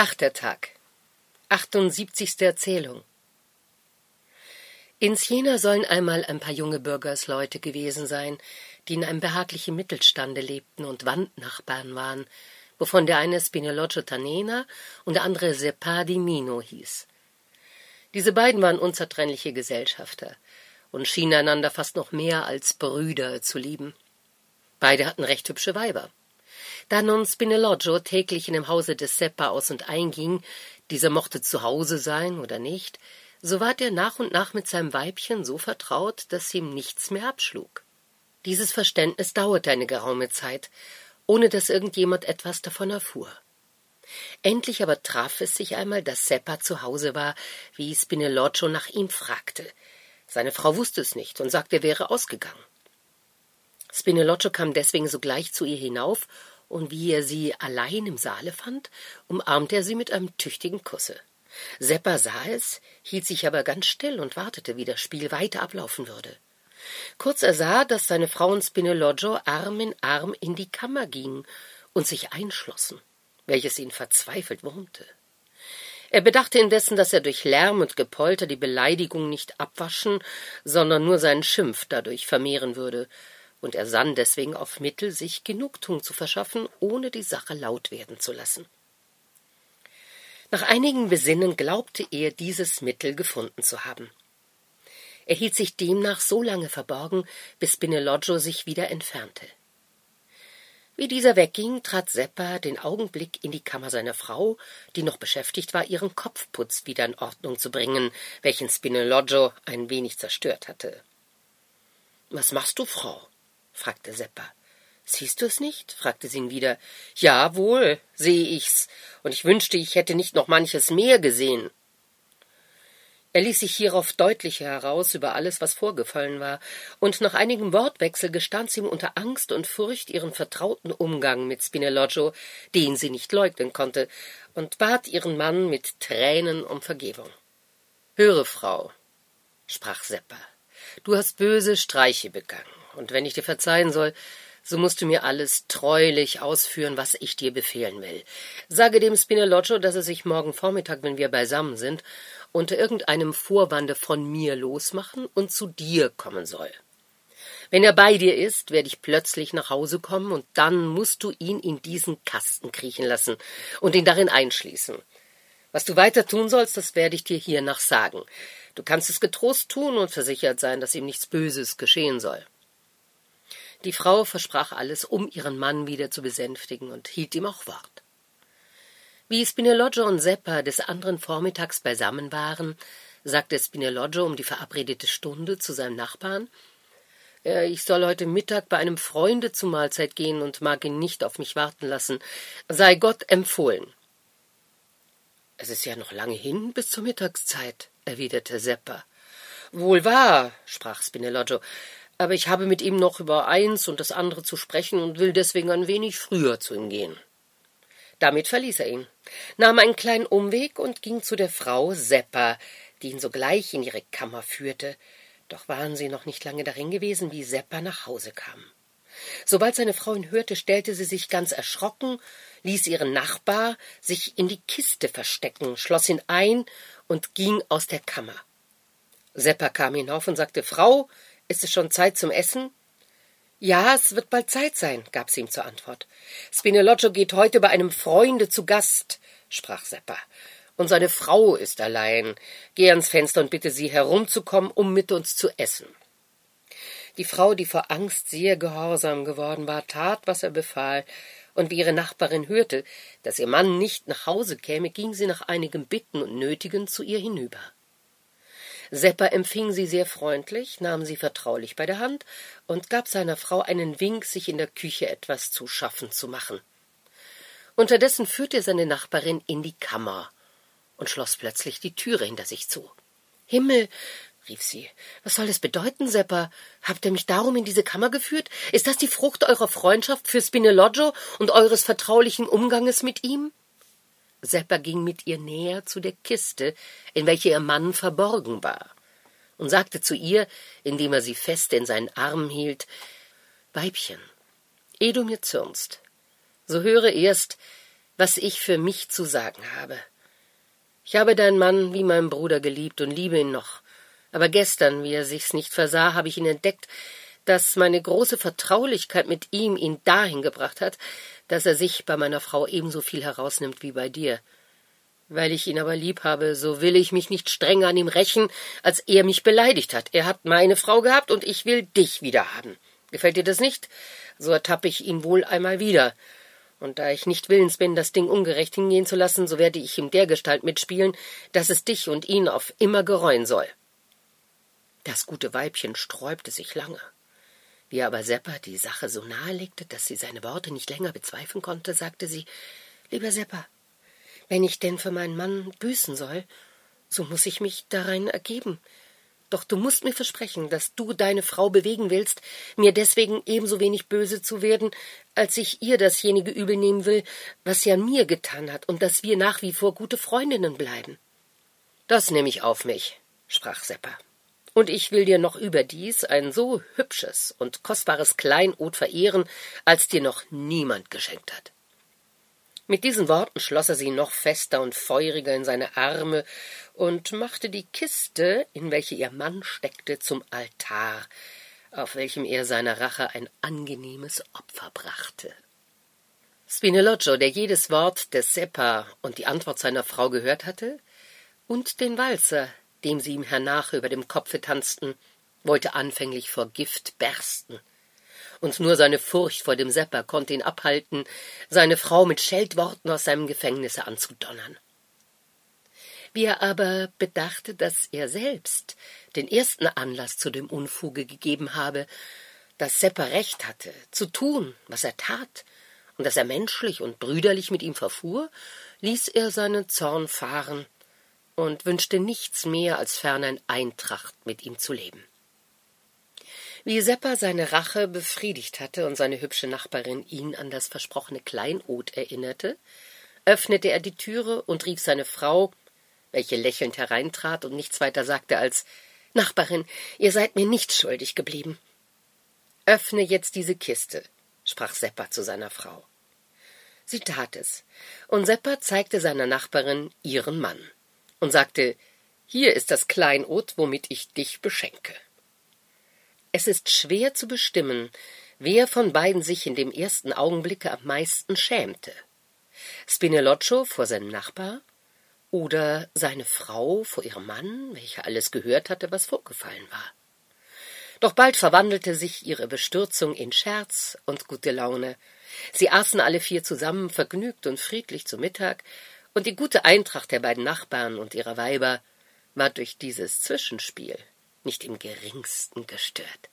Achter Tag. 78. Erzählung. In Siena sollen einmal ein paar junge Bürgersleute gewesen sein, die in einem behaglichen Mittelstande lebten und Wandnachbarn waren, wovon der eine Spineloccio Tanena und der andere Sepadi Mino hieß. Diese beiden waren unzertrennliche Gesellschafter und schienen einander fast noch mehr als Brüder zu lieben. Beide hatten recht hübsche Weiber. Da nun Spinelloggio täglich in dem Hause des Seppa aus und einging, dieser mochte zu Hause sein oder nicht, so ward er nach und nach mit seinem Weibchen so vertraut, dass ihm nichts mehr abschlug. Dieses Verständnis dauerte eine geraume Zeit, ohne dass irgendjemand etwas davon erfuhr. Endlich aber traf es sich einmal, dass Seppa zu Hause war, wie Spinelloggio nach ihm fragte. Seine Frau wusste es nicht und sagte, er wäre ausgegangen. Spineloccio kam deswegen sogleich zu ihr hinauf und wie er sie allein im Saale fand, umarmte er sie mit einem tüchtigen Kusse. Seppa sah es, hielt sich aber ganz still und wartete, wie das Spiel weiter ablaufen würde. Kurz er sah, dass seine Frau und Spinelloggio Arm in Arm in die Kammer gingen und sich einschlossen, welches ihn verzweifelt wurmte. Er bedachte indessen, dass er durch Lärm und Gepolter die Beleidigung nicht abwaschen, sondern nur seinen Schimpf dadurch vermehren würde, und er sann deswegen auf Mittel, sich Genugtuung zu verschaffen, ohne die Sache laut werden zu lassen. Nach einigen Besinnen glaubte er, dieses Mittel gefunden zu haben. Er hielt sich demnach so lange verborgen, bis Beneloggio sich wieder entfernte. Wie dieser wegging, trat Seppa den Augenblick in die Kammer seiner Frau, die noch beschäftigt war, ihren Kopfputz wieder in Ordnung zu bringen, welchen Spineloggio ein wenig zerstört hatte. Was machst du, Frau? Fragte Seppa. Siehst du es nicht? fragte sie ihn wieder. Ja, wohl, sehe ich's, und ich wünschte, ich hätte nicht noch manches mehr gesehen. Er ließ sich hierauf deutlicher heraus über alles, was vorgefallen war, und nach einigem Wortwechsel gestand sie ihm unter Angst und Furcht ihren vertrauten Umgang mit Spinelloggio, den sie nicht leugnen konnte, und bat ihren Mann mit Tränen um Vergebung. Höre, Frau, sprach Seppa, du hast böse Streiche begangen und wenn ich dir verzeihen soll, so musst du mir alles treulich ausführen, was ich dir befehlen will. Sage dem Spinelloccio, dass er sich morgen Vormittag, wenn wir beisammen sind, unter irgendeinem Vorwande von mir losmachen und zu dir kommen soll. Wenn er bei dir ist, werde ich plötzlich nach Hause kommen, und dann musst du ihn in diesen Kasten kriechen lassen und ihn darin einschließen. Was du weiter tun sollst, das werde ich dir hiernach sagen. Du kannst es getrost tun und versichert sein, dass ihm nichts Böses geschehen soll. Die Frau versprach alles, um ihren Mann wieder zu besänftigen und hielt ihm auch Wort. Wie Spinelloggio und Seppa des anderen Vormittags beisammen waren, sagte Spinelloggio um die verabredete Stunde zu seinem Nachbarn, äh, ich soll heute Mittag bei einem Freunde zur Mahlzeit gehen und mag ihn nicht auf mich warten lassen. Sei Gott empfohlen. Es ist ja noch lange hin bis zur Mittagszeit, erwiderte Seppa. Wohl wahr, sprach Spinelloggio, aber ich habe mit ihm noch über eins und das andere zu sprechen und will deswegen ein wenig früher zu ihm gehen. Damit verließ er ihn, nahm einen kleinen Umweg und ging zu der Frau Seppa, die ihn sogleich in ihre Kammer führte. Doch waren sie noch nicht lange darin gewesen, wie Seppa nach Hause kam. Sobald seine Frau ihn hörte, stellte sie sich ganz erschrocken, ließ ihren Nachbar sich in die Kiste verstecken, schloss ihn ein und ging aus der Kammer. Seppa kam hinauf und sagte Frau, ist es schon Zeit zum Essen? Ja, es wird bald Zeit sein, gab sie ihm zur Antwort. Spineloccio geht heute bei einem Freunde zu Gast, sprach Seppa. Und seine Frau ist allein. Geh ans Fenster und bitte sie herumzukommen, um mit uns zu essen. Die Frau, die vor Angst sehr gehorsam geworden war, tat, was er befahl, und wie ihre Nachbarin hörte, dass ihr Mann nicht nach Hause käme, ging sie nach einigem Bitten und Nötigen zu ihr hinüber. Seppa empfing sie sehr freundlich, nahm sie vertraulich bei der Hand und gab seiner Frau einen Wink, sich in der Küche etwas zu schaffen zu machen. Unterdessen führte er seine Nachbarin in die Kammer und schloss plötzlich die Türe hinter sich zu. Himmel, rief sie, was soll das bedeuten, Seppa? Habt ihr mich darum in diese Kammer geführt? Ist das die Frucht eurer Freundschaft für Spinelloggio und eures vertraulichen Umganges mit ihm? Seppa ging mit ihr näher zu der Kiste, in welcher ihr Mann verborgen war, und sagte zu ihr, indem er sie fest in seinen Arm hielt Weibchen, ehe du mir zürnst, so höre erst, was ich für mich zu sagen habe. Ich habe deinen Mann wie meinen Bruder geliebt und liebe ihn noch. Aber gestern, wie er sich's nicht versah, habe ich ihn entdeckt, dass meine große Vertraulichkeit mit ihm ihn dahin gebracht hat, dass er sich bei meiner Frau ebenso viel herausnimmt wie bei dir. Weil ich ihn aber lieb habe, so will ich mich nicht strenger an ihm rächen, als er mich beleidigt hat. Er hat meine Frau gehabt und ich will dich wieder haben. Gefällt dir das nicht? So ertappe ich ihn wohl einmal wieder. Und da ich nicht willens bin, das Ding ungerecht hingehen zu lassen, so werde ich ihm dergestalt mitspielen, dass es dich und ihn auf immer gereuen soll. Das gute Weibchen sträubte sich lange. Wie aber Seppa die Sache so nahelegte, dass sie seine Worte nicht länger bezweifeln konnte, sagte sie Lieber Seppa, wenn ich denn für meinen Mann büßen soll, so muss ich mich darein ergeben. Doch du musst mir versprechen, dass du deine Frau bewegen willst, mir deswegen ebenso wenig böse zu werden, als ich ihr dasjenige übel nehmen will, was sie an mir getan hat, und dass wir nach wie vor gute Freundinnen bleiben. Das nehme ich auf mich, sprach Seppa. Und ich will dir noch überdies ein so hübsches und kostbares Kleinod verehren, als dir noch niemand geschenkt hat. Mit diesen Worten schloss er sie noch fester und feuriger in seine Arme und machte die Kiste, in welche ihr Mann steckte, zum Altar, auf welchem er seiner Rache ein angenehmes Opfer brachte. Spinelloccio, der jedes Wort des Seppa und die Antwort seiner Frau gehört hatte, und den Walzer, dem sie ihm hernach über dem Kopfe tanzten, wollte anfänglich vor Gift bersten und nur seine Furcht vor dem Sepper konnte ihn abhalten, seine Frau mit Scheldworten aus seinem Gefängnisse anzudonnern. Wie er aber bedachte, dass er selbst den ersten Anlass zu dem Unfuge gegeben habe, dass Sepper recht hatte, zu tun, was er tat, und dass er menschlich und brüderlich mit ihm verfuhr, ließ er seinen Zorn fahren und wünschte nichts mehr, als ferner in Eintracht mit ihm zu leben. Wie Seppa seine Rache befriedigt hatte und seine hübsche Nachbarin ihn an das versprochene Kleinod erinnerte, öffnete er die Türe und rief seine Frau, welche lächelnd hereintrat und nichts weiter sagte als Nachbarin, ihr seid mir nicht schuldig geblieben. Öffne jetzt diese Kiste, sprach Seppa zu seiner Frau. Sie tat es, und Seppa zeigte seiner Nachbarin ihren Mann und sagte Hier ist das Kleinod, womit ich dich beschenke. Es ist schwer zu bestimmen, wer von beiden sich in dem ersten Augenblicke am meisten schämte. Spinelloccio vor seinem Nachbar oder seine Frau vor ihrem Mann, welcher alles gehört hatte, was vorgefallen war. Doch bald verwandelte sich ihre Bestürzung in Scherz und gute Laune. Sie aßen alle vier zusammen, vergnügt und friedlich zu Mittag, und die gute Eintracht der beiden Nachbarn und ihrer Weiber war durch dieses Zwischenspiel nicht im geringsten gestört.